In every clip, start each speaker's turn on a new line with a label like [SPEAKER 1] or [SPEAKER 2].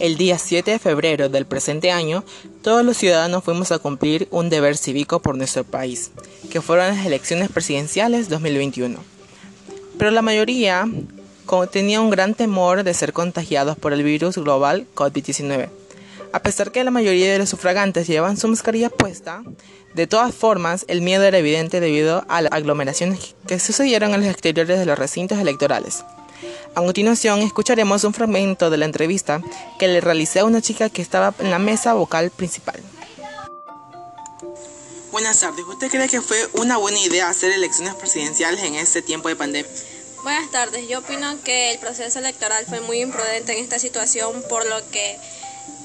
[SPEAKER 1] El día 7 de febrero del presente año, todos los ciudadanos fuimos a cumplir un deber cívico por nuestro país, que fueron las elecciones presidenciales 2021. Pero la mayoría tenía un gran temor de ser contagiados por el virus global COVID-19. A pesar que la mayoría de los sufragantes llevaban su mascarilla puesta, de todas formas el miedo era evidente debido a las aglomeraciones que sucedieron en los exteriores de los recintos electorales. A continuación escucharemos un fragmento de la entrevista que le realicé a una chica que estaba en la mesa vocal principal. Buenas tardes, ¿usted cree que fue una buena idea hacer elecciones presidenciales en este tiempo de pandemia?
[SPEAKER 2] Buenas tardes, yo opino que el proceso electoral fue muy imprudente en esta situación por lo que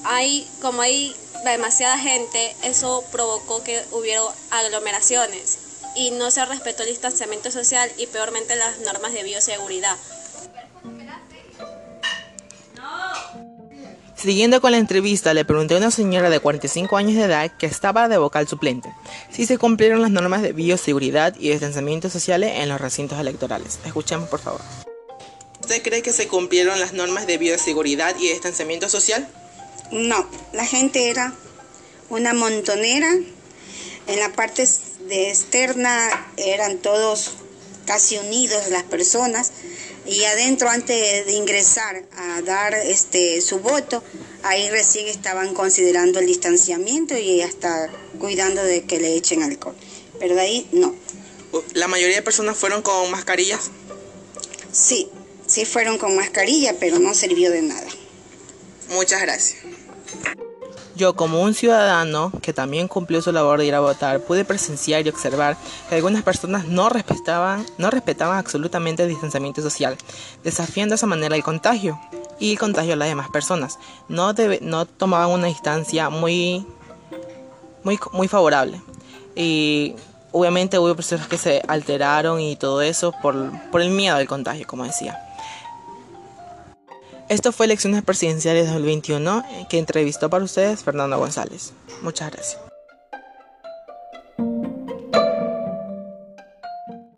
[SPEAKER 2] hay, como hay demasiada gente, eso provocó que hubiera aglomeraciones y no se respetó el distanciamiento social y peormente las normas de bioseguridad.
[SPEAKER 1] Siguiendo con la entrevista, le pregunté a una señora de 45 años de edad que estaba de vocal suplente si se cumplieron las normas de bioseguridad y distanciamiento social en los recintos electorales. Escuchemos, por favor. ¿Usted cree que se cumplieron las normas de bioseguridad y distanciamiento social?
[SPEAKER 3] No, la gente era una montonera. En la parte de externa eran todos casi unidos las personas y adentro antes de ingresar a dar este su voto, ahí recién estaban considerando el distanciamiento y hasta cuidando de que le echen alcohol. Pero de ahí no.
[SPEAKER 1] ¿La mayoría de personas fueron con mascarillas?
[SPEAKER 3] Sí, sí fueron con mascarilla, pero no sirvió de nada.
[SPEAKER 1] Muchas gracias. Yo, como un ciudadano que también cumplió su labor de ir a votar, pude presenciar y observar que algunas personas no respetaban, no respetaban absolutamente el distanciamiento social, desafiando de esa manera el contagio y el contagio a las demás personas. No, no tomaban una distancia muy, muy, muy favorable. Y obviamente hubo personas que se alteraron y todo eso por, por el miedo al contagio, como decía. Esto fue Elecciones Presidenciales 2021 que entrevistó para ustedes Fernando González. Muchas gracias.